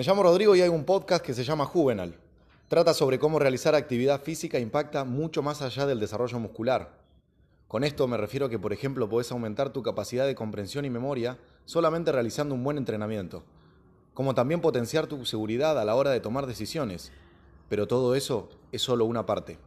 Me llamo Rodrigo y hay un podcast que se llama Juvenal. Trata sobre cómo realizar actividad física impacta mucho más allá del desarrollo muscular. Con esto me refiero a que, por ejemplo, puedes aumentar tu capacidad de comprensión y memoria solamente realizando un buen entrenamiento, como también potenciar tu seguridad a la hora de tomar decisiones. Pero todo eso es solo una parte.